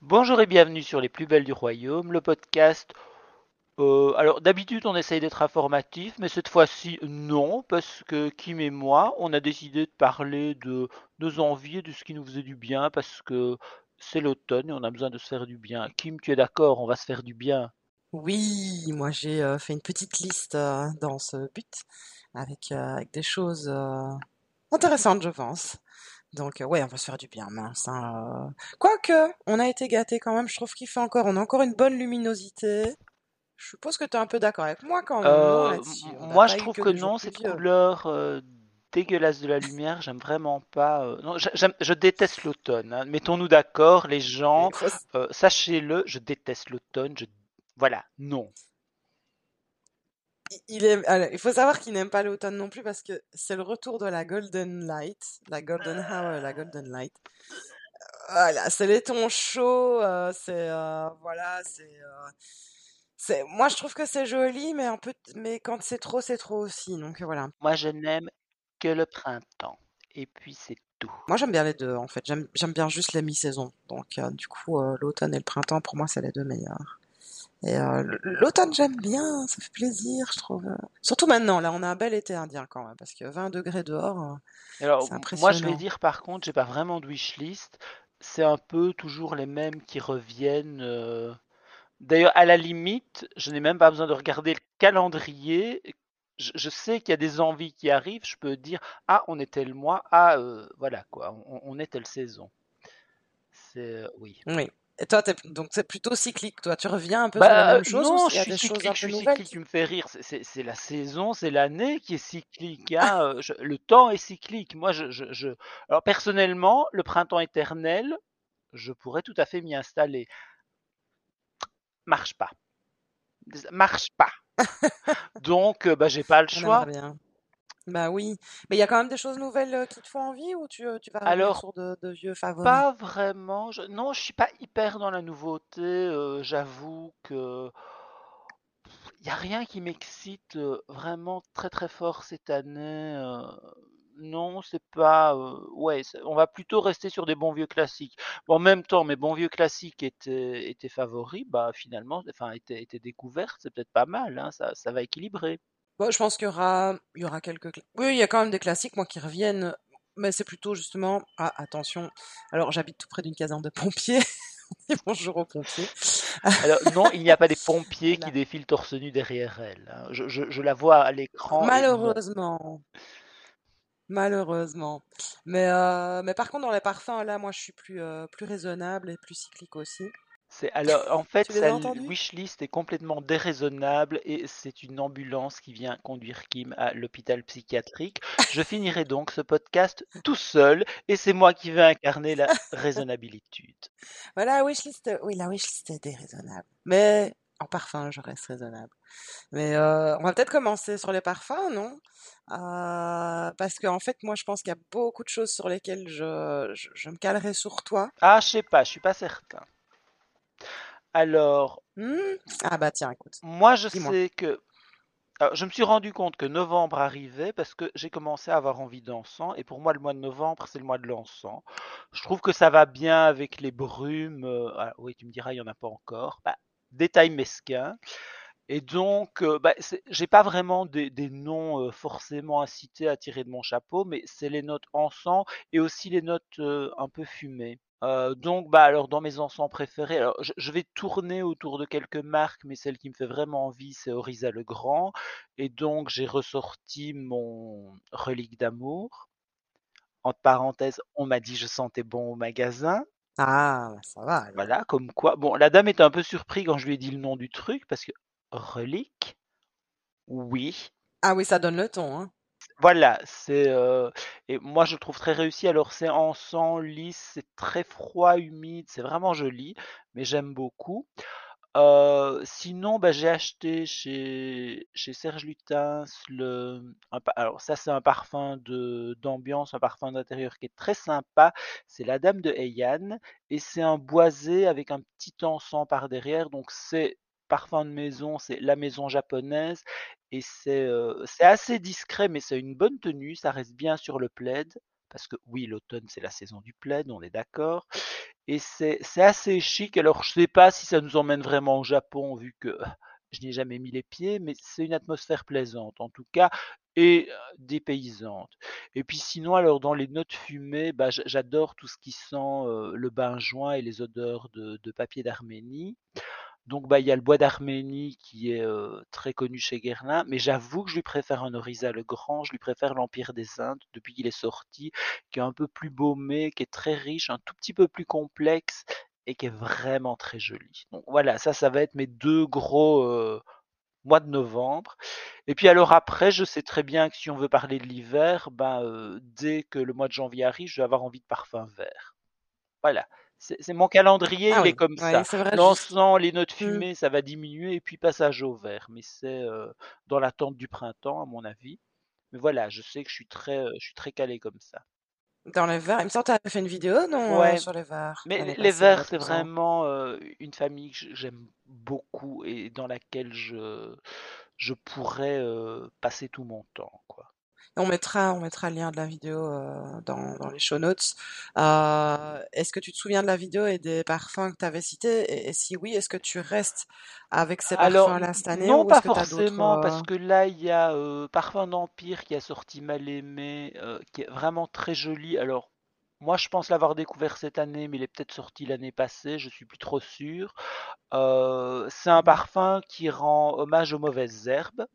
Bonjour et bienvenue sur Les Plus Belles du Royaume, le podcast. Euh, alors d'habitude on essaye d'être informatif, mais cette fois-ci non, parce que Kim et moi, on a décidé de parler de nos envies et de ce qui nous faisait du bien, parce que c'est l'automne et on a besoin de se faire du bien. Kim, tu es d'accord, on va se faire du bien. Oui, moi j'ai euh, fait une petite liste euh, dans ce but, avec, euh, avec des choses intéressantes, je pense. Donc, ouais, on va se faire du bien, mince. hein. Quoique, on a été gâtés quand même, je trouve qu'il fait encore, on a encore une bonne luminosité. Je suppose que tu es un peu d'accord avec moi quand même, moi je trouve que que non, cette couleur dégueulasse de la lumière, j'aime vraiment pas. euh, non, je déteste l'automne. hein. Mettons-nous d'accord, les gens, euh, sachez-le, je déteste l'automne. Je... Voilà, non. il il aime- alors, il faut savoir qu'il n'aime pas l'automne non plus parce que c'est le retour de la Golden Light, la Golden Hour, la Golden Light. Voilà, c'est les tons chauds, euh, c'est euh, voilà, c'est euh, c'est moi je trouve que c'est joli mais un peu mais quand c'est trop c'est trop aussi. Donc voilà. Moi je n'aime que le printemps. Et puis c'est tout. Moi j'aime bien les deux en fait. J'aime j'aime bien juste la mi-saison. Donc euh, du coup euh, l'automne et le printemps pour moi c'est les deux meilleurs. Et euh, l'automne j'aime bien, ça fait plaisir, je trouve. euh. Surtout maintenant, là on a un bel été indien quand même parce que 20 degrés dehors, euh, Alors, moi je vais dire par contre, j'ai pas vraiment de wishlist. C'est un peu toujours les mêmes qui reviennent. euh, D'ailleurs, à la limite, je n'ai même pas besoin de regarder le calendrier. Je, je sais qu'il y a des envies qui arrivent. Je peux dire, ah, on est tel mois. Ah, euh, voilà quoi, on, on est telle saison. C'est oui. Oui. Et toi, t'es- donc c'est plutôt cyclique, toi. Tu reviens un peu sur les Bah euh, mêmes choses ou non, je suis cyclique, je peu suis nouvelles? cyclique. qui... Tu me fais rire. C'est c'est- c'est la saison, c'est l'année qui est cyclique. hein, euh, je- le temps est cyclique. Moi, je, je, je- alors personnellement, le printemps éternel, je pourrais tout à fait m'y installer. Marche pas, marche pas. Donc, euh, bah, j'ai pas le choix. Bah oui. Mais il y a quand même des choses nouvelles euh, qui te font envie ou tu, euh, tu vas revenir Alors, sur de, de vieux favoris? pas vraiment. Je... Non, je suis pas hyper dans la nouveauté. euh, j'avoue que il y a rien qui m'excite euh, vraiment très très fort cette année. euh, non, c'est pas. euh, ouais, c'est- on va plutôt rester sur des bons vieux classiques. Bon, en même temps, mes bons vieux classiques étaient, étaient favoris. Bah, finalement, enfin, étaient, étaient découvertes. C'est peut-être pas mal. Hein, ça, ça va équilibrer. Bon, je pense qu'il y aura, il y aura quelques... Oui, il y a quand même des classiques, moi, qui reviennent. Mais c'est plutôt justement... Ah, attention. Alors, j'habite tout près d'une caserne de pompiers. Et bonjour aux pompiers. Alors, non, il n'y a pas des pompiers qui défilent torse nu derrière elle. hein. Je, je- je la vois à l'écran et. Malheureusement. Malheureusement. Mais, euh, mais par contre, dans les parfums, là, moi, je suis plus, euh, plus raisonnable et plus cyclique aussi. C'est alors en fait sa wishlist est complètement déraisonnable et c'est une ambulance qui vient conduire Kim à l'hôpital psychiatrique. Je finirai donc ce podcast tout seul et c'est moi qui vais incarner la raisonnabilité. Voilà, la wishlist, oui, la wishlist est déraisonnable. Mais en parfum, je reste raisonnable. Mais euh, on va peut-être commencer sur les parfums, non? Euh, parce qu'en fait, moi, je pense qu'il y a beaucoup de choses sur lesquelles je, je, je me calerai sur toi. Ah, je sais pas, je suis pas certain. Alors, Hmm Ah bah tiens, écoute, moi je sais que alors, je me suis rendu compte que novembre arrivait parce que j'ai commencé à avoir envie d'encens et pour moi le mois de novembre c'est le mois de l'encens. Je trouve que ça va bien avec les brumes. euh, ah, oui, tu me diras, il y en a pas encore. Bah, détail mesquin. Et donc, euh, bah, j'ai pas vraiment des, des noms euh, forcément à citer, à tirer de mon chapeau, mais c'est les notes encens et aussi les notes euh, un peu fumées. Euh, donc, bah alors dans mes encens préférés, alors je, je vais tourner autour de quelques marques, mais celle qui me fait vraiment envie, c'est Orisa le Grand. Et donc j'ai ressorti mon relique d'amour. Entre parenthèses, on m'a dit je sentais bon au magasin. Ah, bah, ça va alors. Voilà, comme quoi. Bon, la dame était un peu surprise quand je lui ai dit le nom du truc, parce que relique, oui. Ah oui, ça donne le ton, hein. Voilà, c'est euh, et moi je le trouve très réussi. Alors c'est encens lisse, c'est très froid, humide, c'est vraiment joli, mais j'aime beaucoup. Euh, sinon, bah, j'ai acheté chez, chez Serge Lutens le. alors, ça, c'est un parfum de d'ambiance, un parfum d'intérieur qui est très sympa. C'est la Dame de Heian et c'est un boisé avec un petit encens par derrière. Donc, c'est parfum de maison, c'est La Maison Japonaise et c'est, heu, c'est assez discret, mais c'est une bonne tenue, ça reste bien sur le plaid parce que oui, l'automne, c'est la saison du plaid, on est d'accord et c'est assez chic. Alors je sais pas si ça nous emmène vraiment au Japon vu que je n'y ai jamais mis les pieds, mais c'est une atmosphère plaisante en tout cas et euh, dépaysante. Et puis sinon, alors dans les notes fumées, bah, j'adore tout ce qui sent euh, le bain-joint et les odeurs de, de papier d'Arménie. Donc bah il y a le bois d'Arménie qui est très connu chez Guerlain, mais j'avoue que je lui préfère un Orisa le Grand, je lui préfère l'Empire des Indes depuis qu'il est sorti, qui est un peu plus baumé, qui est très riche, un tout petit peu plus complexe et qui est vraiment très joli. Donc voilà, ça ça va être mes deux gros mois de novembre. Et puis alors après, je sais très bien que si on veut parler de l'hiver, euh, dès que le mois de janvier arrive, je vais avoir envie de parfum vert. Voilà. C'est mon calendrier, Ah il est oui, comme ouais, ça. L'encens, les notes Hmm. fumées, ça va diminuer et puis passage au vert. Mais c'est euh, dans l'attente du printemps, à mon avis. Mais voilà, je sais que je suis très, euh, je suis très calé comme ça. Dans les verres, il me semble que tu avais fait une vidéo, non, euh, Ouais, sur les verres mais les les c'est 2 ans. vraiment euh, une famille que j'aime beaucoup et dans laquelle je, je pourrais euh, passer tout mon temps, quoi. On mettra, on mettra le lien de la vidéo euh, dans, dans les show notes. Euh, est-ce que tu te souviens de la vidéo et des parfums que tu avais cités? Et, et si oui, est-ce que tu restes avec ces parfums-là cette année non, ou pas que forcément, euh, parce que là, il y a Parfum d'Empire qui a sorti Mal aimé, qui est vraiment très joli. Alors, moi, je pense l'avoir découvert cette année, mais il est peut-être sorti l'année passée, je suis plus trop sûr. Euh, c'est un mhm, parfum qui rend hommage aux mauvaises herbes,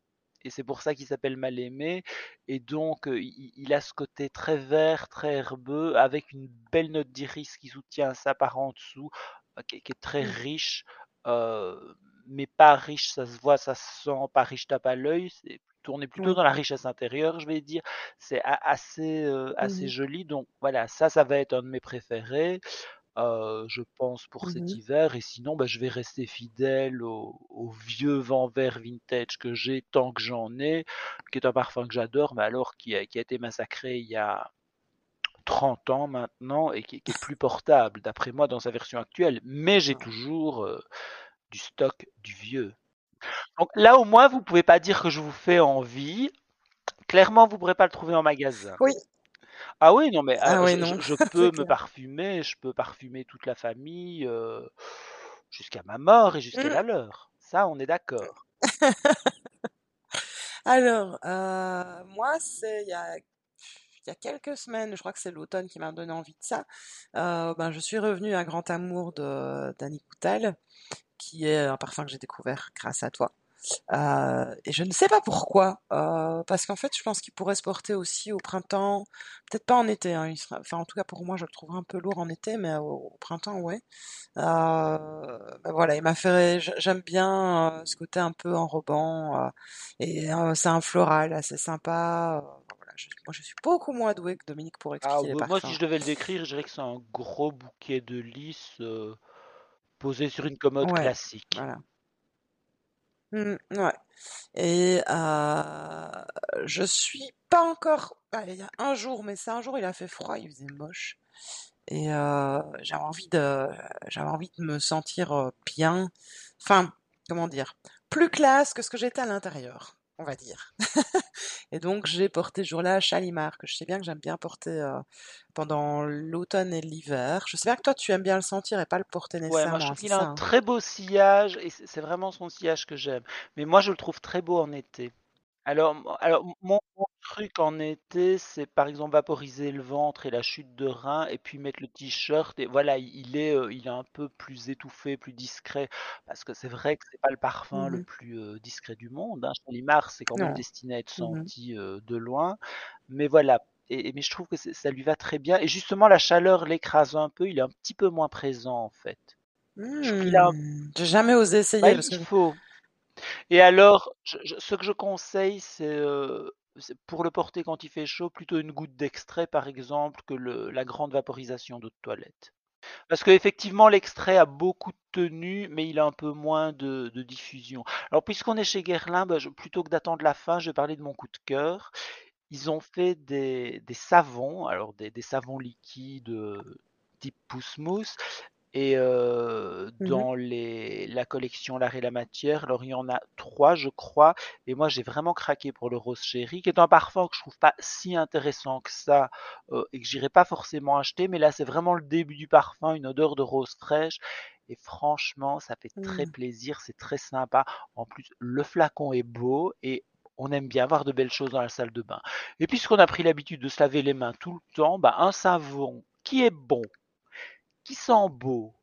et c'est pour ça qu'il s'appelle Mal aimé. Et donc, euh, il, il a ce côté très vert, très herbeux, avec une belle note d'iris qui soutient ça par en dessous, euh, qui, est qui est très mhm, riche, euh, mais pas riche, ça se voit, ça se sent, pas riche tape à l'œil. C'est est plutôt oui, dans la richesse intérieure, je vais dire. C'est assez, euh, assez mhm, joli. Donc voilà, ça, ça va être un de mes préférés. Je pense pour cet mhm. hiver et sinon, bah, je vais rester fidèle au au vieux vent vert vintage que j'ai tant que j'en ai, qui est un parfum que j'adore, mais alors qui a qui a été massacré il y a 30 ans maintenant et qui est qui est plus portable d'après moi dans sa version actuelle. Mais j'ai Ouais. toujours, du stock du vieux. Donc là, au moins, vous pouvez pas dire que je vous fais envie. Clairement, vous pourrez pas le trouver en magasin. Oui, Ah oui, non, mais ah ah, oui, je, non, je peux me clair. parfumer, je peux parfumer toute la famille euh, jusqu'à ma mort et jusqu'à Mm. la leur. Ça, on est d'accord. Alors, euh, moi, c'est il y a, il y a quelques semaines, je crois que c'est l'automne qui m'a donné envie de ça. euh, ben, je suis revenue à Grand Amour de d'Annie Coutal, qui est un parfum que j'ai découvert grâce à toi. Euh, et je ne sais pas pourquoi, euh, parce qu'en fait, je pense qu'il pourrait se porter aussi au printemps, peut-être pas en été, hein, il sera- enfin en tout cas pour moi, je le trouverais un peu lourd en été, mais au, au printemps, ouais. Euh, ben voilà, il m'a fait, j'aime bien ce côté un peu enrobant, et c'est un floral assez sympa. voilà, je- moi, je suis beaucoup moins douée que Dominique pour Ah, expliquer les ouais, moi, si je devais le décrire, je dirais que c'est un gros bouquet de lys posé sur une commode Ouais, classique. voilà. Mm, ouais. Et euh, je suis pas encore. ah, il y a un jour, mais c'est un jour, il a fait froid, il faisait moche. Et euh, j'avais envie de, j'avais envie de me sentir bien. Enfin, comment dire, plus classe que ce que j'étais à l'intérieur, on va dire. Et donc j'ai porté ce jour-là Chalimar, que je sais bien que j'aime bien porter euh, pendant l'automne et l'hiver. Je sais bien que toi tu aimes bien le sentir et pas le porter Ouais, moi, je nécessairement, trouve qu'il a un hein? très beau sillage et c'est vraiment son sillage que j'aime. Mais moi, je le trouve très beau en été. Alors, alors mon, mon truc en été, c'est par exemple vaporiser le ventre et la chute de rein, et puis mettre le t-shirt. Et voilà, il il est, euh, il est un peu plus étouffé, plus discret, parce que c'est vrai que c'est pas le parfum le Mhm. plus euh, discret du monde. Hein. Chalimar, c'est quand même Non. destiné à être Mhm. senti euh, de loin, mais voilà. Et, et- mais je trouve que c'est- ça lui va très bien. Et justement, la chaleur l'écrase un peu. Il est un petit peu moins présent en fait. Je trouve qu'il a, un- Hmm. J'ai jamais osé bah, essayer parce il que faut. Et alors, ce que je conseille, c'est euh, c'est pour le porter quand il fait chaud, plutôt une goutte d'extrait, par exemple, que la grande vaporisation d'eau de toilette. Parce qu'effectivement, l'extrait a beaucoup de tenue, mais il a un peu moins de, diffusion. Alors, puisqu'on est chez Guerlain, bah, plutôt que d'attendre la fin, je vais parler de mon coup de cœur. Ils ont fait des, des savons, alors des, des savons liquides euh, type pousse-mousse, Et euh, Mmh dans les, la collection L'art et la matière, alors il y en a trois, je crois. Et moi, j'ai vraiment craqué pour le rose chéri, qui est un parfum que je trouve pas si intéressant que ça euh, et que j'irai pas forcément acheter. Mais là, c'est vraiment le début du parfum, une odeur de rose fraîche. Et franchement, ça fait très Mmh. plaisir, c'est très sympa. En plus, le flacon est beau et on aime bien voir de belles choses dans la salle de bain. Et puisqu'on a pris l'habitude de se laver les mains tout le temps, bah un savon qui est bon, qui sent beau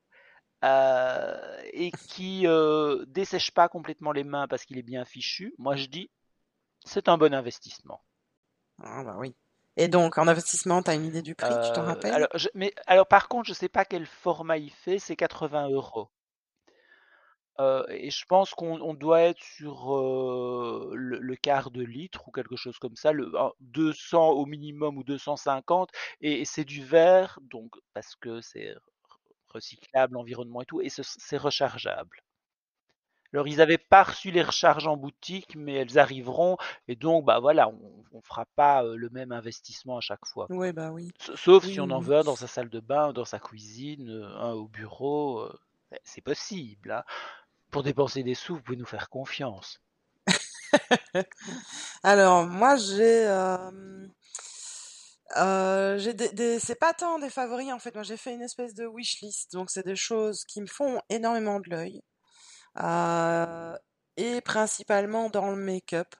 euh, et qui euh, dessèche pas complètement les mains parce qu'il est bien fichu, moi je dis c'est un bon investissement. Ah bah oui. Et donc, en investissement, tu as une idée du prix, tu t'en Euh, rappelles? alors, je, mais alors par contre, je sais pas quel format il fait, c'est 80 euros. Euh, et je pense qu'on on doit être sur euh, le, le quart de litre ou quelque chose comme ça, le un- 200 au minimum ou 250, et, et c'est du verre, donc parce que c'est recyclable, environnement et tout, et ce- c'est rechargeable. Alors ils avaient pas reçu les recharges en boutique, mais elles arriveront, et donc bah voilà, on, on fera pas le même investissement à chaque fois. Oui, bah oui. Sa- Sauf si on en veut un dans sa salle de bain, dans sa cuisine, un au bureau, euh, c'est possible, hein. Pour dépenser des sous, vous pouvez nous faire confiance. Alors, moi, j'ai... euh, euh, c'est pas tant des favoris, en fait. Moi, j'ai fait une espèce de wishlist. Donc, c'est des choses qui me font énormément de l'œil. Euh, et principalement dans le make-up.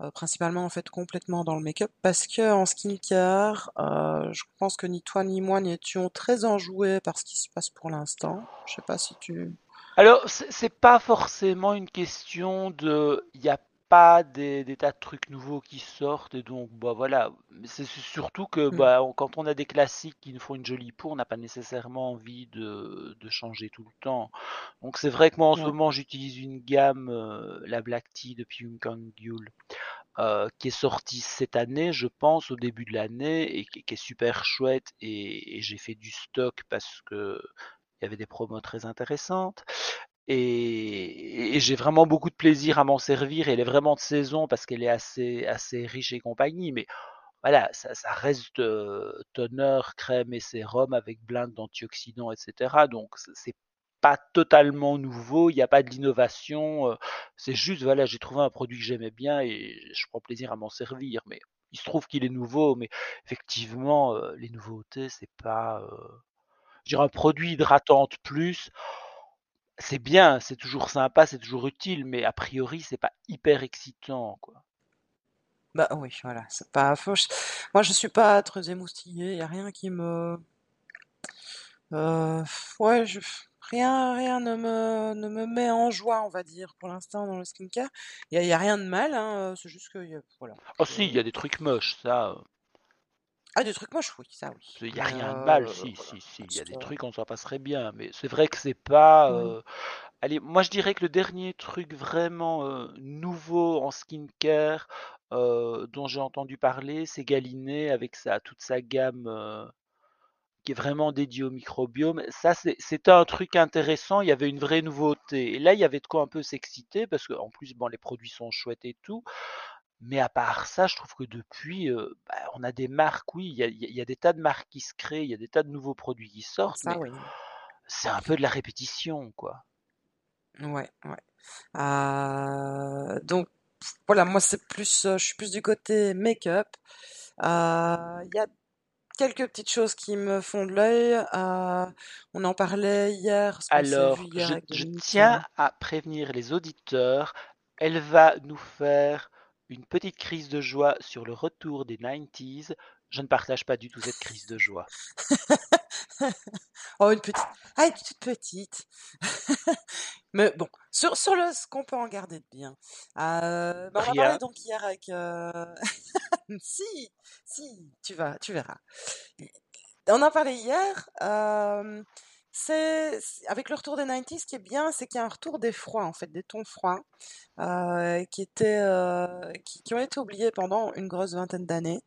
Euh, principalement, en fait, complètement dans le make-up. Parce que en skincare, je pense que ni toi ni moi n'étions très enjoués par ce qui se passe pour l'instant. Je sais pas si tu... Alors, c'est pas forcément une question de, il n'y a pas des, des tas de trucs nouveaux qui sortent et donc bah voilà. C'est surtout que Hmm, bah on- quand on a des classiques qui nous font une jolie peau, on n'a pas nécessairement envie de, de changer tout le temps. Donc c'est vrai que moi en ce moment j'utilise une gamme, euh, la Black Tea de Pyung Kang euh, qui est sortie cette année, je pense, au début de l'année et qui, qui est super chouette et, et j'ai fait du stock parce que il y avait des promos très intéressantes. Et, j'ai vraiment beaucoup de plaisir à m'en servir. Elle est vraiment de saison parce qu'elle est assez, assez riche et compagnie. Mais voilà, ça, ça reste euh, toner, crème et sérum avec blinde d'antioxydants, etc. Donc c'est pas totalement nouveau, il n'y a pas de l'innovation. euh, c'est juste, voilà, j'ai trouvé un produit que j'aimais bien et je prends plaisir à m'en servir. Mais il se trouve qu'il est nouveau, mais effectivement, euh, les nouveautés, c'est pas. euh, je dirais un produit hydratant de plus. C'est bien, c'est toujours sympa, c'est toujours utile, mais a priori, c'est pas hyper excitant, quoi. Bah oui, voilà, c'est pas faux. Moi, je suis pas très émoustillée. Y a rien qui me... Euh, ouais, je... rien, rien ne me, ne me met en joie, on va dire, pour l'instant dans le skincare. Il y a, rien de mal, hein, euh, c'est juste que, voilà. Oh si, il y a des trucs moches, ça, euh, Ah, des trucs moches, oui, ça oui. il y a rien de mal, euh, si, voilà, si, si, il y a des trucs, on s'en passerait bien, mais c'est vrai que c'est pas... oui. euh, Allez, moi je dirais que le dernier truc vraiment euh, nouveau en skincare dont j'ai entendu parler, c'est Galiné avec sa, toute sa gamme qui est vraiment dédiée au microbiome. Ça, c'était un truc intéressant, il y avait une vraie nouveauté. Et là, il y avait de quoi un peu s'exciter parce qu'en plus, bon, les produits sont chouettes et tout. Mais à part ça, je trouve que depuis, euh, bah, on a des marques, oui, il y a, y des tas de marques qui se créent, il y a des tas de nouveaux produits qui sortent, Ça mais oui. c'est un peu de la répétition, quoi. Ouais, ouais. Euh, donc voilà, moi c'est plus, euh, je suis plus du côté make-up. Euh, Il y a quelques petites choses qui me font de l'œil. Euh, on en parlait hier, vu Alors, hier je, tiens euh, à prévenir les auditeurs, elle va nous faire une petite crise de joie sur le retour des 90s. Je ne partage pas du tout cette crise de joie. Oh, une petite. Ah, une petite petite. Mais bon, sur, sur le, ce qu'on peut en garder de bien. Euh, ben, on en parlait Rien. donc hier avec... euh, Si, si, tu vas, tu verras. On en parlait hier. euh, avec le retour des 90s, ce qui est bien, c'est qu'il y a un retour des froids, en fait, des tons froids, euh, euh, qui, ont été oubliés pendant une grosse vingtaine d'années.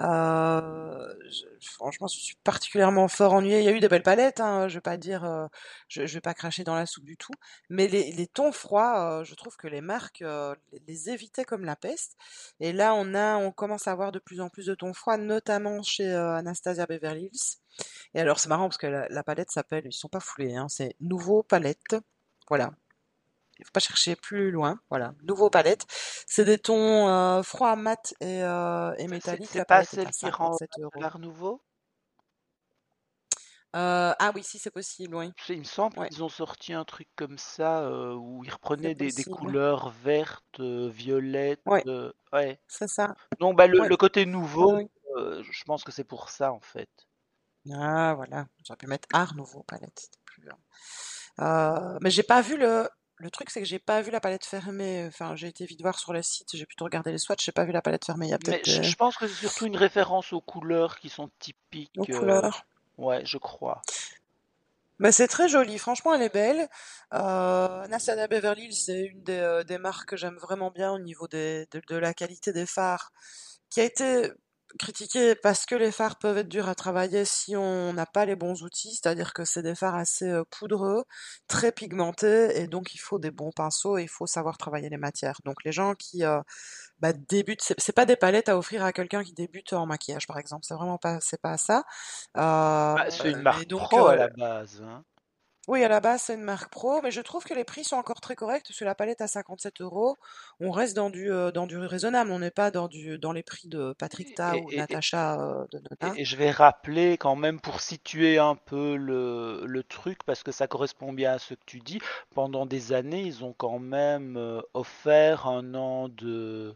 Euh, franchement, je suis particulièrement fort ennuyé. Il y a eu des belles palettes, hein, je vais pas dire, je, je vais pas cracher dans la soupe du tout, mais les, tons froids, je trouve que les marques les, évitaient comme la peste. Et là, on a, on commence à avoir de plus en plus de tons froids, notamment chez Anastasia Beverly Hills. Et alors, c'est marrant parce que la, la palette s'appelle, ils sont pas foulés, hein, c'est Nouveau Palette. Voilà. Il faut pas chercher plus loin. Voilà. Nouveau palette. C'est des tons euh, froids, mat et, euh, et métalliques. c'est pas celle qui rend 57 euros. l'art nouveau? Euh, ah oui, si, c'est possible, oui. Il me semble Ouais, qu'ils ont sorti un truc comme ça euh, où ils reprenaient des, des couleurs vertes, violettes. Ouais, euh, ouais. c'est ça. Donc bah, le, Ouais, le côté nouveau, je pense que c'est pour ça en fait. Ah, voilà. J'aurais pu mettre art nouveau palette. Plus. Euh, mais j'ai pas vu le. Le truc, c'est que j'ai pas vu la palette fermée. Enfin, j'ai été vite voir sur le site. J'ai plutôt regardé les swatchs. J'ai pas vu la palette fermée. Il y a Mais peut-être je, pense que c'est surtout une référence aux couleurs qui sont aux typiques. euh, couleurs. ouais, je crois. Mais c'est très joli. Franchement, elle est belle. Euh, Anastasia Beverly Hills, c'est une des, euh, des marques que j'aime vraiment bien au niveau des, de, de la qualité des phares, qui a été critiquée parce que les phares peuvent être durs à travailler si on n'a pas les bons outils. C'est-à-dire que c'est des phares assez euh, poudreux, très pigmentés, et donc il faut des bons pinceaux et il faut savoir travailler les matières. Donc les gens qui euh, bah, débutent, c'est c'est pas des palettes à offrir à quelqu'un qui débute en maquillage, par exemple. C'est vraiment pas, c'est pas ça. Euh, Bah, c'est une mais marque donc pro à euh, la base. hein. Oui, à la base, c'est une marque pro, mais je trouve que les prix sont encore très corrects. Sur la palette à 57 euros, on reste dans du, euh, dans du raisonnable. On n'est pas dans du, dans les prix de Patrick Ta Et, ou et- Natacha euh, de Nona. et- et je vais rappeler quand même pour situer un peu le, le truc, parce que ça correspond bien à ce que tu dis. Pendant des années, ils ont quand même euh, offert un an de,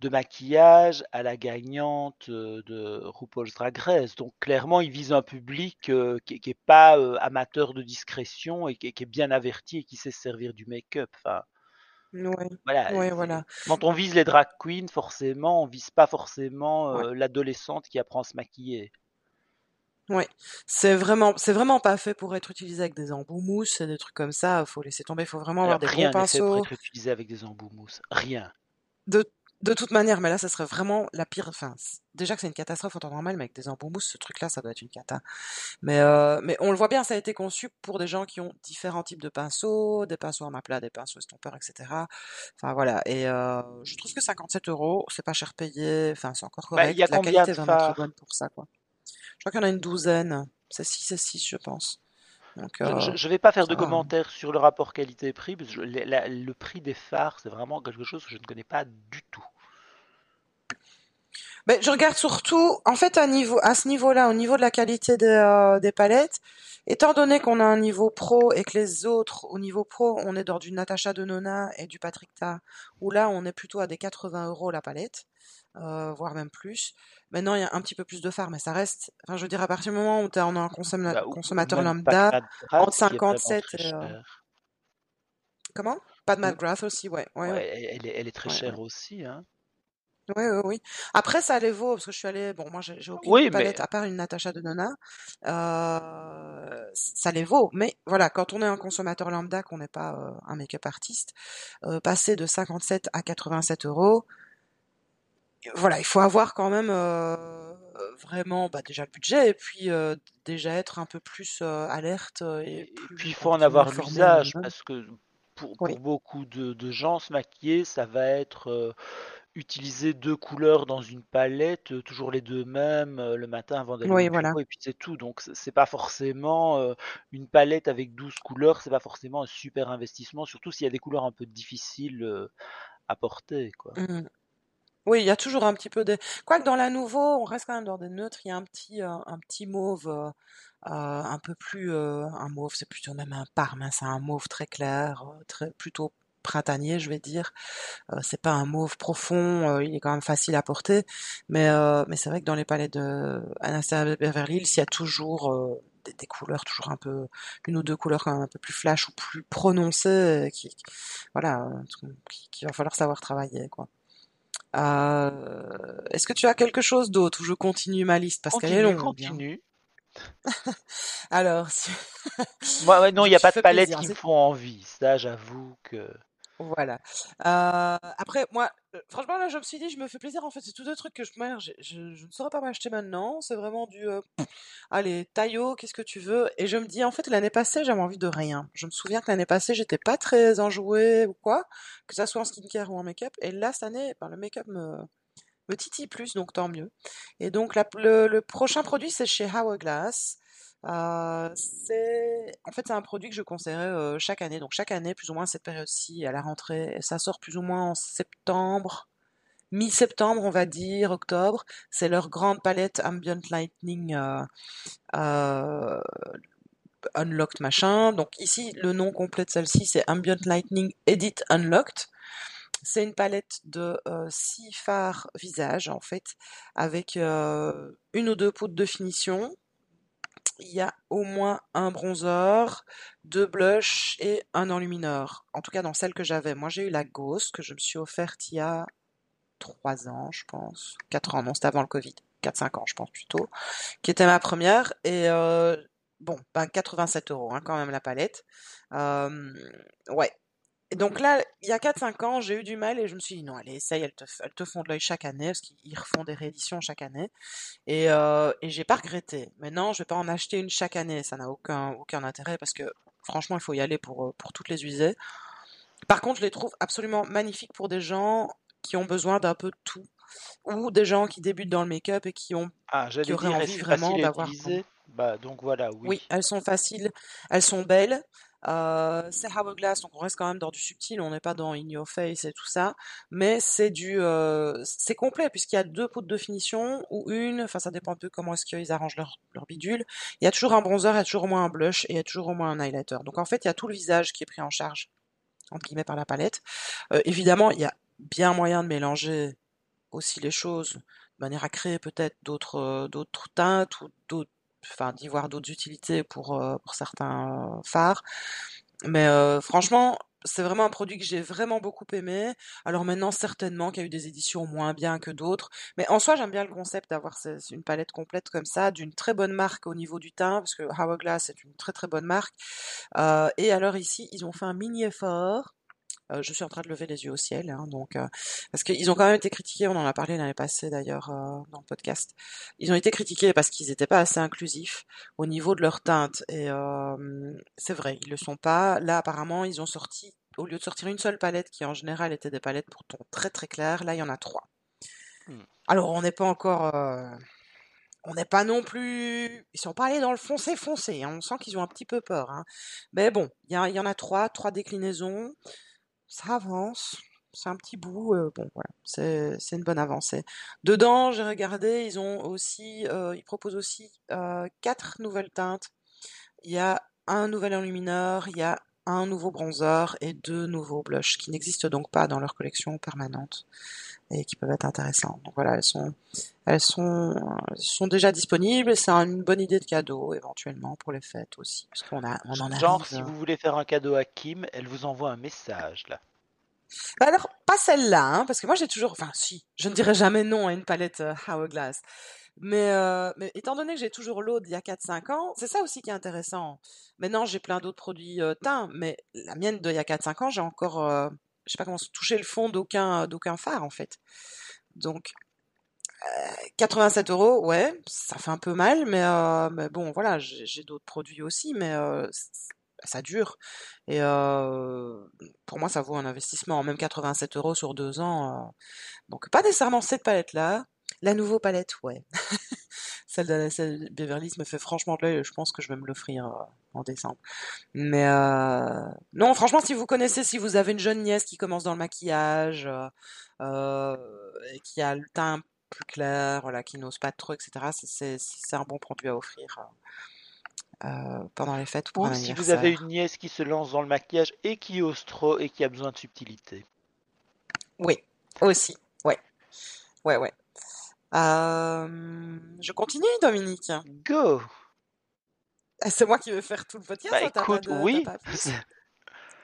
de maquillage à la gagnante euh, de RuPaul's Drag Race. Donc clairement, ils visent un public euh, qui, qui est pas euh, amateur de discrétion et qui, qui est bien averti et qui sait se servir du make-up. Enfin, Ouais, voilà. ouais, c'est- voilà. Quand on vise les drag queens, forcément, on vise pas forcément Ouais, l'adolescente qui apprend à se maquiller. ouais. C'est vraiment, c'est vraiment pas fait pour être utilisé avec des embouts mousse et des trucs comme ça. Faut laisser tomber. Faut vraiment avoir Alors des bons rien n'est fait pour pinceaux. être utilisé avec des embouts mousse. Rien. De, de toute manière, mais là, ça serait vraiment la pire. Enfin, déjà que c'est une catastrophe en temps normal, mais avec des embouts mousse, ce truc-là, ça doit être une cata. Mais, euh, mais on le voit bien, ça a été conçu pour des gens qui ont différents types de pinceaux, des pinceaux à plat, des pinceaux estompeurs, etc. Enfin voilà. Et euh, je trouve que 57 euros, c'est pas cher payé. Enfin, c'est encore Bah, il y a correct. La combien qualité de est vraiment fards bonne pour ça, quoi. Je crois qu'il y en a une douzaine. C'est 6 et 6, je pense. Donc, Je, euh, je, je vais pas faire de va. commentaires sur le rapport qualité-prix, parce que je- le, la- le prix des fards, c'est vraiment quelque chose que je ne connais pas du tout. Mais je regarde surtout, en fait, à niveau, à ce niveau-là, au niveau de la qualité des, euh, des palettes, étant donné qu'on a un niveau pro et que les autres, au niveau pro, on est dans du Natasha Denona et du Patrick Ta, où là, on est plutôt à des 80 euros la palette, euh, voire même plus. Maintenant, il y a un petit peu plus de phare, mais ça reste, enfin, je veux dire, à partir du moment où t'es en un consomma- Bah, consommateur de lambda, entre qui est vraiment 57 très et, euh, comment? Pas de Ou, McGrath aussi, ouais, ouais, ouais, ouais, elle, est, elle est très chère aussi, hein. Oui, oui, oui. Après, ça les vaut, parce que je suis allée, bon, moi, j'ai aucune Oui, mais palette à part une Natasha Denona, euh, ça les vaut. Mais voilà, quand on est un consommateur lambda, qu'on n'est pas euh, un make-up artiste, euh, passer de 57 à 87 euros, voilà, il faut avoir quand même euh, vraiment, bah, déjà le budget, et puis euh, déjà être un peu plus euh, alerte et Et, et plus, puis il faut en avoir l'usage, parce que pour, Oui, pour beaucoup de, de gens, se maquiller, ça va être euh, utiliser deux couleurs dans une palette, toujours les deux mêmes, le matin avant d'aller au oui, voilà. bureau, et puis c'est tout. Donc c'est pas forcément une palette avec 12 couleurs, c'est pas forcément un super investissement, surtout s'il y a des couleurs un peu difficiles à porter, quoi. Mm. Oui, il y a toujours un petit peu de... Quoique dans la nouveau, on reste quand même dans des neutres, il y a un petit, euh, un petit mauve, euh, euh, un peu plus... euh, un mauve, c'est plutôt même un parme, hein, c'est un mauve très clair, très, plutôt printanier, je vais dire. Euh, c'est pas un mauve profond, il est quand même facile à porter, mais, euh, mais c'est vrai que dans les palettes de Anastasia Beverly Hills, il y a toujours des, couleurs, toujours un peu, une ou deux couleurs quand même un peu plus flash ou plus prononcées, qui, voilà, qui- va falloir savoir travailler, quoi. Euh, est-ce que tu as quelque chose d'autre ou je continue ma liste parce qu'elle est longue, hein. continue. Alors, si- Moi, ouais, non, il n'y a pas de palettes qui me font envie. Ça, j'avoue que. Voilà. Euh, après, moi, euh, franchement, là, je me suis dit, je me fais plaisir. En fait, c'est tous deux trucs que je, ne saurais pas m'acheter maintenant. C'est vraiment du, euh, allez, taillot, qu'est-ce que tu veux? Et je me dis, en fait, l'année passée, j'avais envie de rien. Je me souviens que l'année passée, j'étais pas très enjouée ou quoi, que ça soit en skincare ou en make-up. Et là, cette année, ben, le make-up me me titille plus, donc tant mieux. Et donc le, le, prochain produit, c'est chez Hourglass. C'est en fait c'est un produit que je conseillerais euh, chaque année. Donc chaque année, plus ou moins cette période-ci, à la rentrée, ça sort plus ou moins en septembre, mi-septembre, on va dire, octobre. C'est leur grande palette Ambient Lightning euh, Unlocked machin. Donc ici, le nom complet de celle-ci, c'est Ambient Lightning Edit Unlocked. C'est une palette de euh, six fards visage en fait, avec euh, une ou deux poudres de finition. Il y a au moins un bronzer, deux blushs et un enlumineur. En tout cas dans celle que j'avais. Moi j'ai eu la Ghost que je me suis offerte il y a trois ans, je pense. Quatre ans, non, c'était avant le Covid. 4-5 ans, je pense plutôt. Qui était ma première. Et euh, bon, ben 87 euros hein, quand même la palette. Euh, ouais, donc là, il y a 4-5 ans, j'ai eu du mal et je me suis dit non, allez, essaye, elles te, elles te font de l'œil chaque année parce qu'ils refont des rééditions chaque année. Et, euh, et j'ai pas regretté. Maintenant, je vais pas en acheter une chaque année, ça n'a aucun, aucun intérêt parce que franchement, il faut y aller pour, euh, pour toutes les user. Par contre, je les trouve absolument magnifiques pour des gens qui ont besoin d'un peu de tout ou des gens qui débutent dans le make-up et qui ont ah, qui auraient envie vraiment d'avoir. Bah donc voilà, oui. Oui, elles sont faciles, elles sont belles. Euh, c'est Hourglass, donc on reste quand même dans du subtil, on n'est pas dans In Your Face et tout ça, mais c'est du, euh, c'est complet puisqu'il y a deux pots de finition ou une, enfin ça dépend un peu comment est-ce qu'ils arrangent leur, leur bidule. Il y a toujours un bronzer, il y a toujours au moins un blush et il y a toujours au moins un highlighter. Donc en fait il y a tout le visage qui est pris en charge entre guillemets par la palette. Euh, évidemment il y a bien moyen de mélanger aussi les choses de manière à créer peut-être d'autres euh, d'autres teintes ou d'autres enfin d'y voir d'autres utilités pour euh, pour certains euh, phares. Mais euh, franchement, c'est vraiment un produit que j'ai vraiment beaucoup aimé. Alors maintenant, certainement qu'il y a eu des éditions moins bien que d'autres, mais en soi, j'aime bien le concept d'avoir une palette complète comme ça, d'une très bonne marque au niveau du teint, parce que Hourglass est une très très bonne marque. Et alors ici, ils ont fait un mini effort euh, je suis en train de lever les yeux au ciel, hein, donc euh, parce qu'ils ont quand même été critiqués. On en a parlé l'année passée d'ailleurs euh, dans le podcast. Ils ont été critiqués parce qu'ils n'étaient pas assez inclusifs au niveau de leur teinte. Et c'est vrai, ils le sont pas. Là, apparemment, ils ont sorti au lieu de sortir une seule palette qui en général était des palettes pour ton très très clair, là il y en a trois. Hmm. Alors on n'est pas encore on n'est pas non plus, ils sont pas allés dans le foncé foncé. Hein. On sent qu'ils ont un petit peu peur. Hein. Mais bon, il y, y, en a trois, trois déclinaisons ça avance. C'est un petit bout, euh, bon voilà, c'est une bonne avancée. Dedans, j'ai regardé, ils ont aussi, euh, ils proposent aussi euh, quatre nouvelles teintes. Il y a un nouvel enlumineur, il y a un nouveau bronzer et deux nouveaux blushs qui n'existent donc pas dans leur collection permanente et qui peuvent être intéressants. Donc voilà, elles sont, elles sont, sont déjà disponibles. C'est une bonne idée de cadeau éventuellement pour les fêtes aussi, parce qu'on a, on en Genre, si vous voulez faire un cadeau à Kim, elle vous envoie un message là. Bah alors, pas celle-là, hein, parce que moi j'ai toujours, enfin si, je ne dirais jamais non à une palette euh, Hourglass. Mais, euh, mais étant donné que j'ai toujours l'eau d'il y a 4-5 ans, c'est ça aussi qui est intéressant. Maintenant, j'ai plein d'autres produits euh, teints, mais la mienne d'il y a 4-5 ans, j'ai encore, euh, je sais pas comment toucher le fond d'aucun d'aucun phare en fait. Donc, 87 euros, ouais, ça fait un peu mal, mais, mais bon, voilà, j'ai d'autres produits aussi, mais ça dure. Et euh, pour moi, ça vaut un investissement. Même 87 euros sur deux ans. Euh, donc, pas nécessairement cette palette-là. La nouvelle palette, ouais. celle, de, celle Beverly me fait franchement de l'œil. Je pense que je vais me l'offrir euh, en décembre. Mais euh, non, franchement, si vous connaissez, si vous avez une jeune nièce qui commence dans le maquillage, euh, et qui a le teint plus clair, voilà, qui n'ose pas trop, etc., c'est un bon produit à offrir. Euh, pendant les fêtes ou pour Ou si vous avez une nièce qui se lance dans le maquillage et qui ose trop et qui a besoin de subtilité. Oui, aussi. Ouais. Ouais, ouais. Euh, je continue, Dominique. Go ah, C'est moi qui vais faire tout le podcast. Bah, écoute, oui.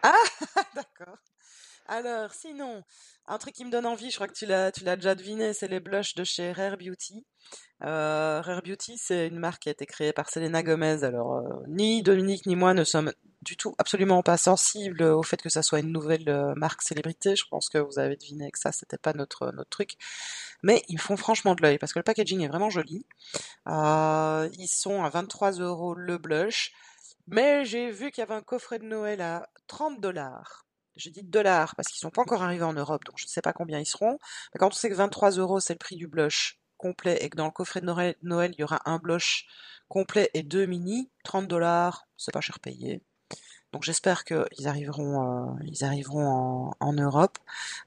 ah, d'accord. Alors, sinon, un truc qui me donne envie, je crois que tu l'as, tu l'as déjà deviné, c'est les blushs de chez Rare Beauty. Euh, Rare Beauty, c'est une marque qui a été créée par Selena Gomez. Alors, euh, ni Dominique ni moi ne sommes du tout absolument pas sensibles au fait que ça soit une nouvelle euh, marque célébrité. Je pense que vous avez deviné que ça, c'était pas notre notre truc. Mais ils font franchement de l'œil parce que le packaging est vraiment joli. Ils sont à 23 euros le blush. Mais j'ai vu qu'il y avait un coffret de Noël à 30 dollars je dis dollars parce qu'ils sont pas encore arrivés en Europe, donc je ne sais pas combien ils seront. Mais quand on sait que 23 euros c'est le prix du blush complet et que dans le coffret de Noël, il y aura un blush complet et deux mini, 30 dollars, c'est pas cher payé. Donc j'espère qu'ils arriveront, euh, ils arriveront en, Europe.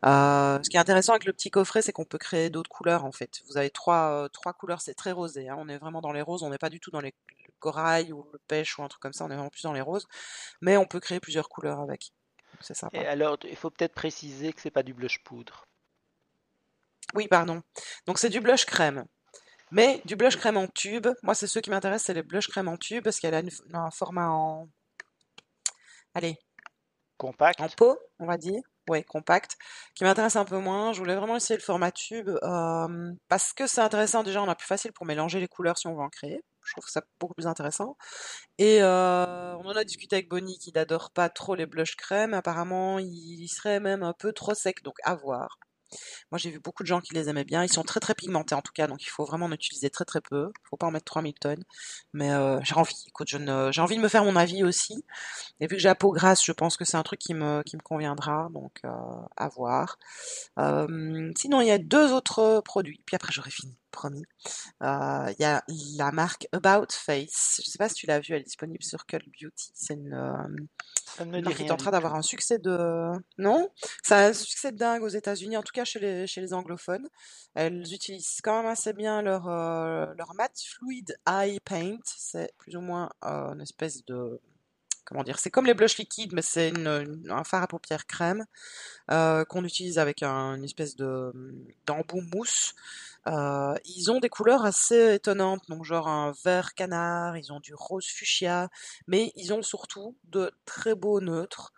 Euh, ce qui est intéressant avec le petit coffret, c'est qu'on peut créer d'autres couleurs en fait. Vous avez trois, euh, couleurs, c'est très rosé. Hein. On est vraiment dans les roses, on n'est pas du tout dans les le corail ou le pêche ou un truc comme ça. On est vraiment plus dans les roses, mais on peut créer plusieurs couleurs avec. C'est sympa. Et alors, il faut peut-être préciser que c'est pas du blush poudre. Oui, pardon. Donc c'est du blush crème. Mais du blush crème en tube, moi c'est ceux qui m'intéressent, c'est les blush crème en tube parce qu'elle a une- un format en, allez, Compact. en pot, on va dire. Ouais, compact, qui m'intéresse un peu moins. Je voulais vraiment essayer le format tube euh, parce que c'est intéressant. Déjà, on a plus facile pour mélanger les couleurs si on veut en créer. Je trouve ça beaucoup plus intéressant. Et euh, on en a discuté avec Bonnie qui n'adore pas trop les blush crème. Apparemment, il serait même un peu trop sec, donc à voir. Moi, j'ai vu beaucoup de gens qui les aimaient bien. Ils sont très très pigmentés en tout cas, donc il faut vraiment en utiliser très très peu. Il faut pas en mettre 3000 tonnes. Mais euh, j'ai envie. Écoute, j'ai envie de me faire mon avis aussi. Et vu que j'ai la peau grasse, je pense que c'est un truc qui me, qui me conviendra. Donc euh, à voir. Sinon, il y a deux autres produits. Puis après, j'aurai fini, promis. Euh, Il y a la marque About Face. Je sais pas si tu l'as vue, elle est disponible sur Cult Beauty. C'est une, euh, Ça ne me une dit marque qui est en train d'avoir un succès de... Non? A un succès de dingue aux États-Unis, en tout cas chez les, chez les anglophones. Elles utilisent quand même assez bien leur, euh, leur matte fluid eye paint. C'est plus ou moins une espèce de... Comment dire? C'est comme les blushs liquides, mais c'est un fard à paupières crème euh, qu'on utilise avec un- une espèce de d'embout mousse. Euh, ils ont des couleurs assez étonnantes, donc genre un vert canard, ils ont du rose fuchsia, mais ils ont surtout de très beaux neutres.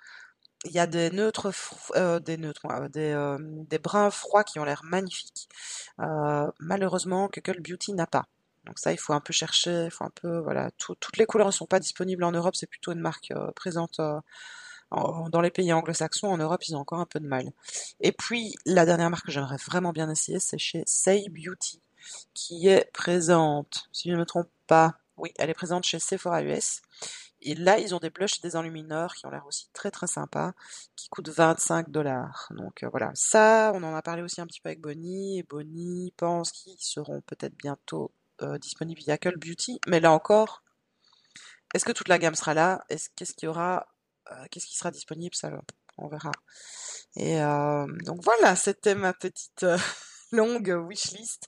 Il y a des neutres, euh, des neutres, des, des bruns froids qui ont l'air magnifiques. Malheureusement, que Beauty n'a pas. Donc ça, il faut un peu chercher, il faut un peu, voilà, tout- toutes les couleurs ne sont pas disponibles en Europe, c'est plutôt une marque euh, présente euh, dans les pays anglo-saxons. En Europe, ils ont encore un peu de mal. Et puis, la dernière marque que j'aimerais vraiment bien essayer, c'est chez Say Beauty, qui est présente, si je ne me trompe pas, oui, elle est présente chez Sephora US. Et là, ils ont des blushs et des enlumineurs qui ont l'air aussi très très sympas, qui coûtent 25 dollars. Donc euh, voilà, ça, on en a parlé aussi un petit peu avec Bonnie, et Bonnie pense qu'ils seront peut-être bientôt euh, disponibles via Cult Beauty. Mais là encore, est-ce que toute la gamme sera là? Est-ce qu'est-ce qu'il y aura? euh, qu'est-ce qui sera disponible? Ça, on verra. Et euh, donc voilà, c'était ma petite longue wishlist.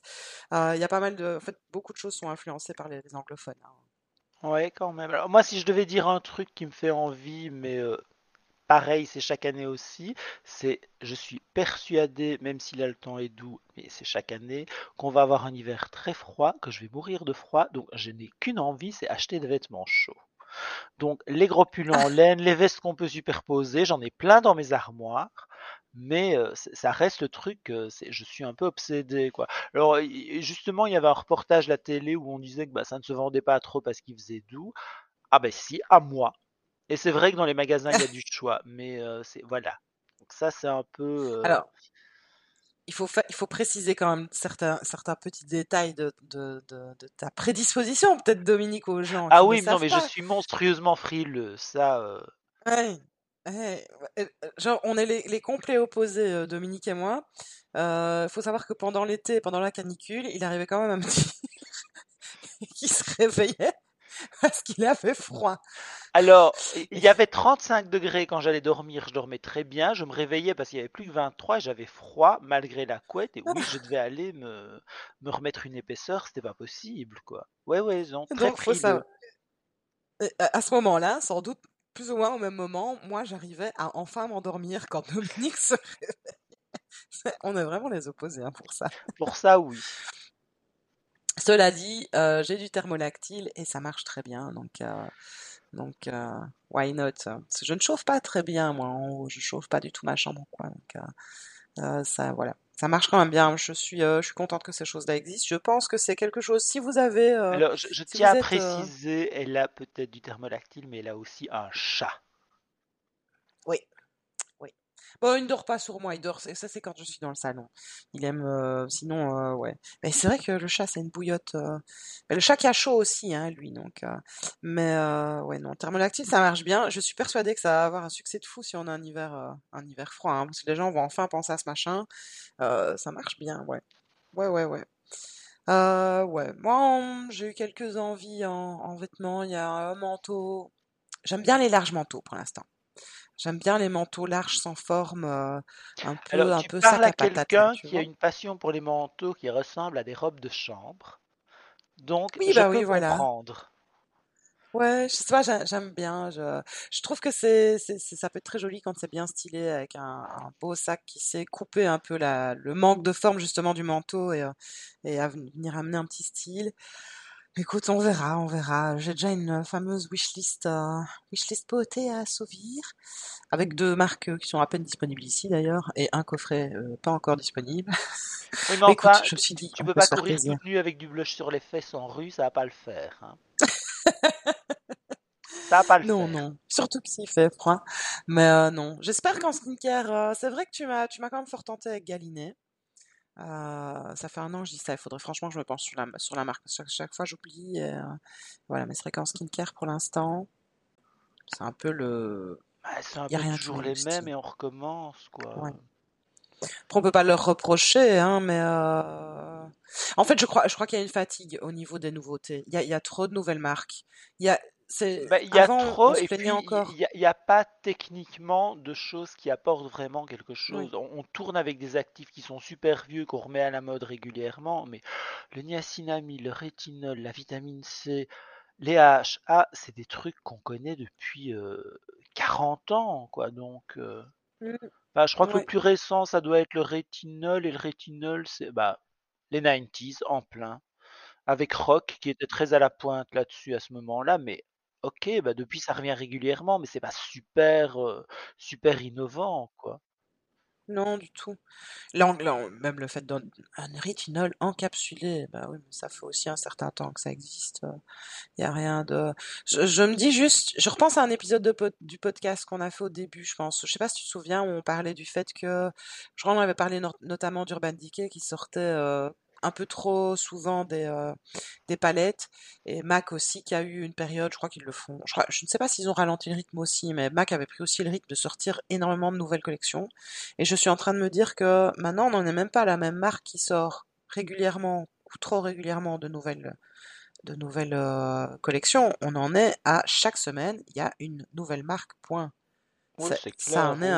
Il y a pas mal de, en fait, beaucoup de choses sont influencées par les, anglophones. hein. Ouais, quand même. Moi, si je devais dire un truc qui me fait envie, mais pareil, c'est chaque année aussi, c'est, je suis persuadé, même si là le temps est doux, mais c'est chaque année, qu'on va avoir un hiver très froid, que je vais mourir de froid, donc je n'ai qu'une envie, c'est acheter des vêtements chauds. Donc, les gros pulls en laine, les vestes qu'on peut superposer, j'en ai plein dans mes armoires. Mais euh, ça reste le truc, euh, c'est, je suis un peu obsédé, quoi. Alors, justement, il y avait un reportage à la télé où on disait que bah, ça ne se vendait pas trop parce qu'il faisait doux. Ah ben si, à moi. Et c'est vrai que dans les magasins, il y a du choix, mais euh, c'est voilà. Donc ça, c'est un peu. euh, Alors, il faut, fa- il faut préciser quand même certains, certains petits détails de, de, de, de ta prédisposition, peut-être Dominique, aux gens Ah oui, non, mais je suis monstrueusement frileux. Ça, euh, Ouais, euh, genre, on est les, les complets opposés, Dominique et moi. Euh, faut savoir que pendant l'été, pendant la canicule, il arrivait quand même à me dire qu'il se réveillait parce qu'il avait froid. Alors, il y avait 35 degrés quand j'allais dormir, je dormais très bien. Je me réveillais parce qu'il y avait plus que 23 et j'avais froid malgré la couette. Et oui, je devais aller me, me remettre une épaisseur, c'était pas possible, quoi. Ouais, ouais, non, très Donc. Et À à ce moment-là, sans doute plus ou moins au même moment, moi j'arrivais à enfin m'endormir quand Dominique se réveillait. On est vraiment les opposés hein, pour ça. Pour ça, oui. Cela dit, euh, j'ai du thermolactyle et ça marche très bien, donc euh, donc euh, why not? Parce que je ne chauffe pas très bien moi en haut, je chauffe pas du tout ma chambre quoi, donc euh, euh, ça voilà, ça marche quand même bien. Je suis euh, je suis contente que ces choses-là existent. Je pense que c'est quelque chose. Si vous avez euh, Alors, je, je si tiens à êtes préciser, elle a peut-être du thermolactyle, mais elle a aussi un chat. Bon, il ne dort pas sur moi, il dort, ça c'est quand je suis dans le salon. Il aime, euh, sinon, euh, ouais. Mais c'est vrai que le chat, c'est une bouillotte. euh, mais le chat qui a chaud aussi, hein, lui, donc. euh, Mais euh, ouais, non, thermolactyle, ça marche bien. Je suis persuadée que ça va avoir un succès de fou si on a un hiver, euh, un hiver froid, hein, parce que les gens vont enfin penser à ce machin. Ça marche bien, ouais. Ouais, ouais, ouais. Ouais, moi, j'ai eu quelques envies en, en vêtements. Il y a un manteau. J'aime bien les larges manteaux pour l'instant. J'aime bien les manteaux larges sans forme, euh, un peu, Alors, un tu peu parles sac à à patate, quelqu'un tu qui a une passion pour les manteaux qui ressemblent à des robes de chambre. Donc, Oui, je bah peux oui, voilà. Ouais, je sais pas, j'ai- j'aime bien. Je, je trouve que c'est, c'est, c'est- ça peut être très joli quand c'est bien stylé avec un, un beau sac qui sait couper un peu la, le manque de forme justement du manteau et, euh, et à venir amener un petit style. Écoute, on verra, on verra. J'ai déjà une fameuse wishlist, euh, wishlist beauté à assouvir avec deux marques euh, qui sont à peine disponibles ici d'ailleurs et un coffret euh, pas encore disponible. Oui, mais Mais écoute, je me suis dit, tu peux peut pas courir toute avec du blush sur les fesses en rue, ça va pas le faire. hein. Ça va pas le Non, faire. non, surtout que s'il fait froid. Mais euh, non, j'espère qu'en skincare, euh, c'est vrai que tu m'as, tu m'as quand même fort tenté avec Galiné. Euh, ça fait un an que je dis ça. Il faudrait franchement que je me pense sur la, sur la marque. Chaque, chaque fois, j'oublie. euh, voilà, vrai qu'en skincare, pour l'instant, c'est un peu le. Bah, c'est un Il y a peu rien toujours les mêmes et on recommence, quoi. Ouais. Après, on peut pas leur reprocher, hein, mais euh, en fait, je crois, je crois qu'il y a une fatigue au niveau des nouveautés. Il y a, il y a trop de nouvelles marques. Il y a, Bah, il y a avant, trop et il n'y a, pas techniquement de choses qui apportent vraiment quelque Oui. chose. On, on tourne avec des actifs qui sont super vieux, qu'on remet à la mode régulièrement, mais le niacinamide, le rétinol, la vitamine C, les AHA, c'est des trucs qu'on connaît depuis euh, 40 ans, quoi. Donc, euh, Mm, bah, je crois que le plus récent, ça doit être le rétinol, et le rétinol, c'est bah, les 90s en plein avec Rock qui était très à la pointe là-dessus à ce moment-là, mais ok, bah depuis ça revient régulièrement, mais c'est pas super super innovant quoi. Non, du tout. L'ang- l'ang- même le fait d'un un rétinol encapsulé, bah oui, ça fait aussi un certain temps que ça existe. Il y a rien de. Je, me dis juste, je repense à un épisode du podcast qu'on a fait au début, je pense. Je sais pas si tu te souviens où on parlait du fait que, je crois qu'on avait parlé no- notamment d'Urban Decay qui sortait un peu trop souvent des euh, des palettes et Mac aussi qui a eu une période, je crois qu'ils le font. Je crois, je ne sais pas s'ils ont ralenti le rythme aussi, mais Mac avait pris aussi le rythme de sortir énormément de nouvelles collections. Et je suis en train de me dire que maintenant, on n'en est même pas à la même marque qui sort régulièrement ou trop régulièrement de nouvelles, de nouvelles euh, collections. On en est à chaque semaine, il y a une nouvelle marque, point. Ça, clair, en est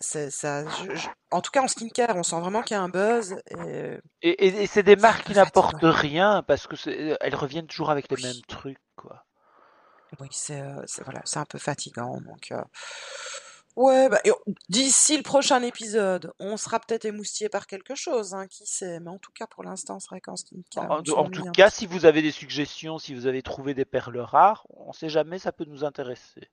ça, je- je- en tout cas, en skincare, on sent vraiment qu'il y a un buzz et Et, et- et c'est des marques qui n'apportent rien parce que c'est- elles reviennent toujours avec les mêmes trucs quoi. oui, c'est, euh, c'est, voilà, c'est un peu fatigant. Donc, euh, ouais, bah, d'ici le prochain épisode, on sera peut-être émoustillé par quelque chose, hein, qui sait. Mais en tout cas, pour l'instant, c'est vrai qu'en skincare, En, en tout cas, si vous avez des suggestions, si vous avez trouvé des perles rares, on sait jamais, ça peut nous intéresser.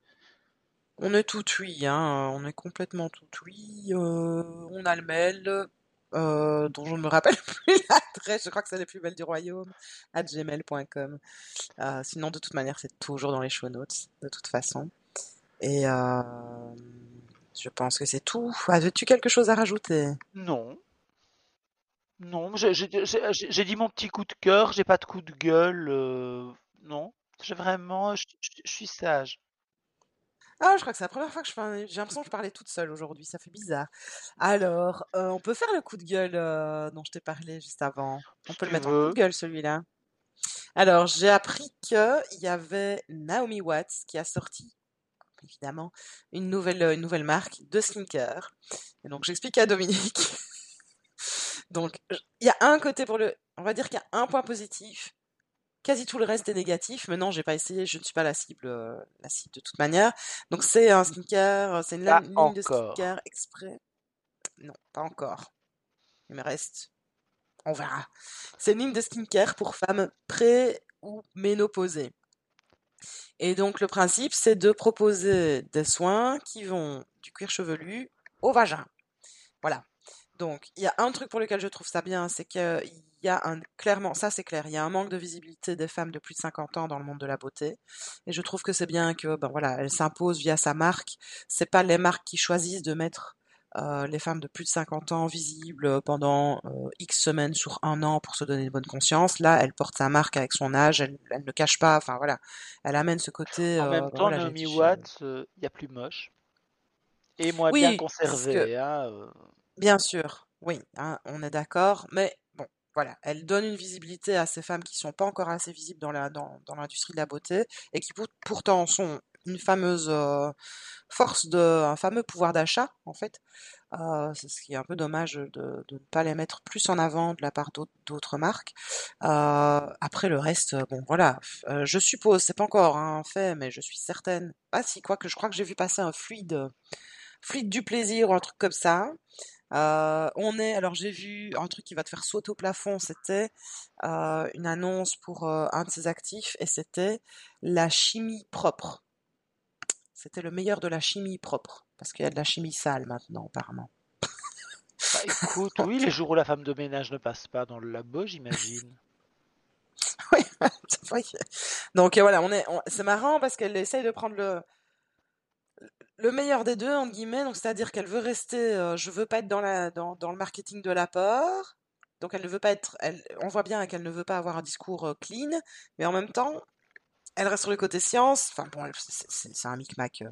On est tout oui, hein, on est complètement tout oui. euh, on a le mail, euh, dont je ne me rappelle plus l'adresse, je crois que c'est les plus belles du royaume, à gmail.com. Euh, sinon, de toute manière, c'est toujours dans les show notes, de toute façon. Et je pense que c'est tout. Avais-tu quelque chose à rajouter? Non, non, j'ai dit mon petit coup de cœur, j'ai pas de coup de gueule, non. J'ai vraiment, je suis sage. Ah, je crois que c'est la première fois que je. J'ai l'impression que je parlais toute seule aujourd'hui, ça fait bizarre. Alors, euh, on peut faire le coup de gueule euh, dont je t'ai parlé juste avant. On peut le mettre en coup de gueule, celui-là. Alors, j'ai appris qu'il y avait Naomi Watts qui a sorti, évidemment, une nouvelle, une nouvelle marque de skincare. Et donc, j'explique à Dominique. Donc, il y a un côté pour le... On va dire qu'il y a un point positif. Quasi tout le reste est négatif, mais non, j'ai pas essayé, je ne suis pas la cible, euh, la cible de toute manière. Donc, c'est un skincare, c'est une Pas ligne de skincare exprès. Non, pas encore. Il me reste on verra. C'est une ligne de skincare pour femmes pré ou ménopausées. Et donc le principe, c'est de proposer des soins qui vont du cuir chevelu au vagin. Voilà. Donc il y a un truc pour lequel je trouve ça bien, c'est qu'il il y a un clairement, ça c'est clair, il y a un manque de visibilité des femmes de plus de 50 ans dans le monde de la beauté. Et je trouve que c'est bien que, ben voilà, elle s'impose via sa marque. C'est pas les marques qui choisissent de mettre euh, les femmes de plus de 50 ans visibles pendant euh, X semaines sur un an pour se donner une bonne conscience. Là, elle porte sa marque avec son âge, elle, elle ne cache pas, enfin voilà, elle amène ce côté. En euh, même temps, voilà, Naomi Watts, il y a plus moche et moins Oui, bien parce conservé. que Hein, euh. Bien sûr, oui, hein, on est d'accord, mais voilà, elle donne une visibilité à ces femmes qui sont pas encore assez visibles dans la, dans, dans l'industrie de la beauté et qui pour- pourtant sont une fameuse euh, force de, un fameux pouvoir d'achat, en fait. Euh, c'est ce qui est un peu dommage de, de ne pas les mettre plus en avant de la part d'autres marques. Euh, après le reste, bon voilà, je suppose, c'est pas encore un fait, mais je suis certaine. Ah si, quoique je crois que j'ai vu passer un fluide, fluide du plaisir ou un truc comme ça. Euh, on est, alors j'ai vu un truc qui va te faire sauter au plafond, c'était euh, une annonce pour euh, un de ses actifs et c'était la chimie propre. C'était le meilleur de la chimie propre parce qu'il y a de la chimie sale maintenant apparemment. Bah, écoute, oui, les jours où la femme de ménage ne passe pas dans le labo, j'imagine. Oui, Donc voilà, on est, c'est marrant parce qu'elle essaye de prendre le le meilleur des deux entre guillemets, donc c'est-à-dire qu'elle veut rester, euh, je veux pas être dans la dans, dans le marketing de la peur. Donc elle ne veut pas être, elle, on voit bien qu'elle ne veut pas avoir un discours euh, clean, mais en même temps, elle reste sur le côté science. Enfin bon, c'est un micmac. euh,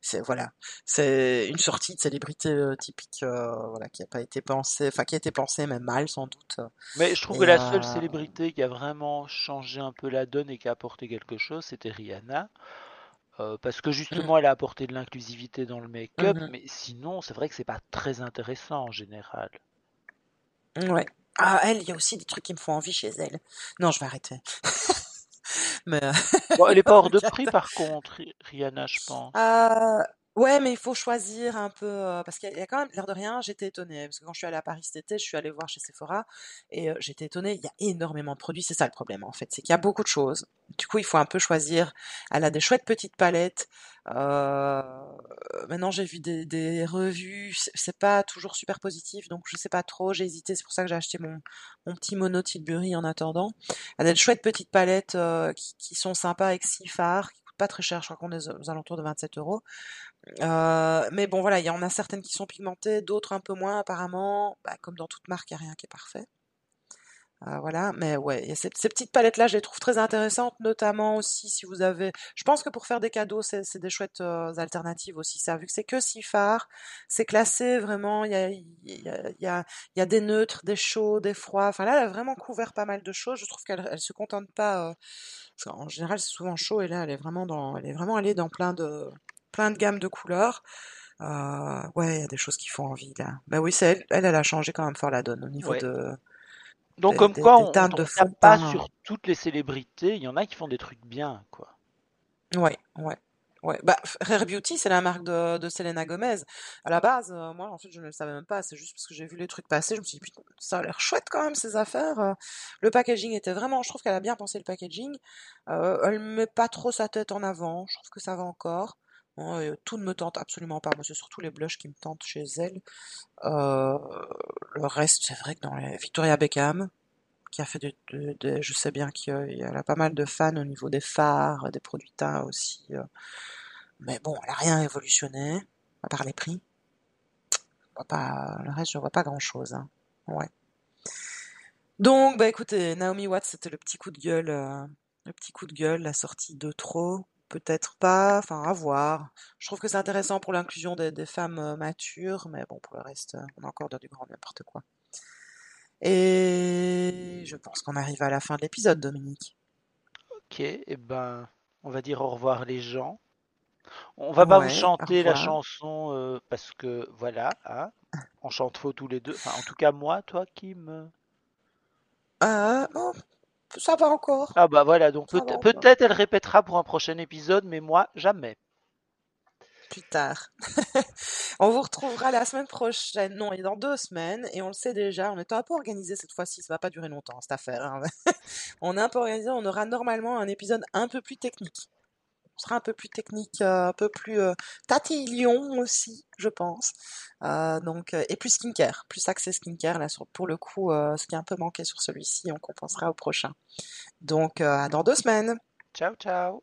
c'est voilà, c'est une sortie de célébrité euh, typique, voilà, qui a pas été pensée, enfin qui a été pensée même mal sans doute. Mais je trouve que la seule célébrité qui a vraiment changé un peu la donne et qui a apporté quelque chose, c'était Rihanna. Euh, parce que mm, justement, elle a apporté de l'inclusivité dans le make-up, mhm, mais sinon, c'est vrai que c'est pas très intéressant en général. ouais. Ah, elle, il y a aussi des trucs qui me font envie chez elle. Non, je vais arrêter. Mais euh, Bon, elle est pas hors de prix par contre, Ri- Rihanna, je pense. Euh, ouais, mais il faut choisir un peu euh, parce qu'il y a quand même l'air de rien. J'étais étonnée parce que quand je suis allée à Paris cet été, je suis allée voir chez Sephora et euh, j'étais étonnée. Il y a énormément de produits. C'est ça le problème en fait, c'est qu'il y a beaucoup de choses. Du coup, il faut un peu choisir. Elle a des chouettes petites palettes. Euh, maintenant, j'ai vu des, des revues. C'est pas toujours super positif, donc je sais pas trop. J'ai hésité. C'est pour ça que j'ai acheté mon mon petit mono Tilbury en attendant. Elle a des chouettes petites palettes qui, qui sont sympas avec six fards, qui coûtent pas très cher. Je crois qu'on est aux alentours de 27 euros. Euh, mais bon, voilà, il y en a certaines qui sont pigmentées, d'autres un peu moins apparemment. Bah, comme dans toute marque, il n'y a rien qui est parfait. Euh, voilà, mais ouais, y a ces, petites palettes-là, je les trouve très intéressantes, notamment aussi si vous avez. Je pense que pour faire des cadeaux, c'est des chouettes euh, alternatives aussi. Ça, vu que c'est que six fards, c'est classé vraiment. Il y a, y a, y a, y a des neutres, des chauds, des froids. Enfin là, elle a vraiment couvert pas mal de choses. Je trouve qu'elle elle se contente pas. euh, qu'en général, c'est souvent chaud et là, elle est vraiment dans, elle est vraiment allée dans plein de, plein de gammes de couleurs. Euh, ouais, il y a des choses qui font envie là. Bah oui, c'est elle, elle, elle a changé quand même fort la donne au niveau Ouais. de, Donc des, comme des, quoi, des on, de pas sur toutes les célébrités, il y en a qui font des trucs bien, quoi. Ouais, ouais, ouais. Bah, Rare Beauty, c'est la marque de, de Selena Gomez. À la base, euh, moi, en fait, je ne le savais même pas. C'est juste parce que j'ai vu les trucs passer. Je me suis dit, putain, ça a l'air chouette quand même, ces affaires. Euh, Le packaging était vraiment, je trouve qu'elle a bien pensé le packaging. Euh, elle met pas trop sa tête en avant. Je trouve que ça va encore. Et tout ne me tente absolument pas. Moi, c'est surtout les blushs qui me tentent chez elle. Euh, le reste, c'est vrai que dans les Victoria Beckham, qui a fait de, de- je sais bien qu'elle a pas mal de fans au niveau des fards, des produits teints aussi. euh. Mais bon, elle a rien révolutionné, à part les prix. Vois pas, le reste, je vois pas grand-chose. hein. Ouais. Donc, bah écoutez, Naomi Watts, c'était le petit coup de gueule, euh, le petit coup de gueule, la sortie de trop. Peut-être pas, enfin à voir. Je trouve que c'est intéressant pour l'inclusion des, des femmes euh, matures, mais bon, pour le reste, euh, on a encore dans du grand n'importe quoi. Et je pense qu'on arrive à la fin de l'épisode, Dominique. Ok, et ben, on va dire au revoir les gens. On va pas vous chanter la chanson euh, parce que voilà, hein, on chante faux tous les deux. Enfin, en tout cas moi, toi, Kim. Euh, bon, ça va encore. Ah bah voilà, donc peut- peut-être elle répétera pour un prochain épisode, mais moi jamais. Plus tard. On vous retrouvera la semaine prochaine, non, et dans deux semaines, et on le sait déjà, on est un peu organisé cette fois-ci, ça va pas durer longtemps cette affaire. hein. On est un peu organisé, on aura normalement un épisode un peu plus technique. On sera un peu plus technique, un peu plus tatillon aussi, je pense. donc et plus skincare, plus accès skincare là pour le coup, ce qui a un peu manqué sur celui-ci, on compensera au prochain. Donc à dans deux semaines. Ciao ciao.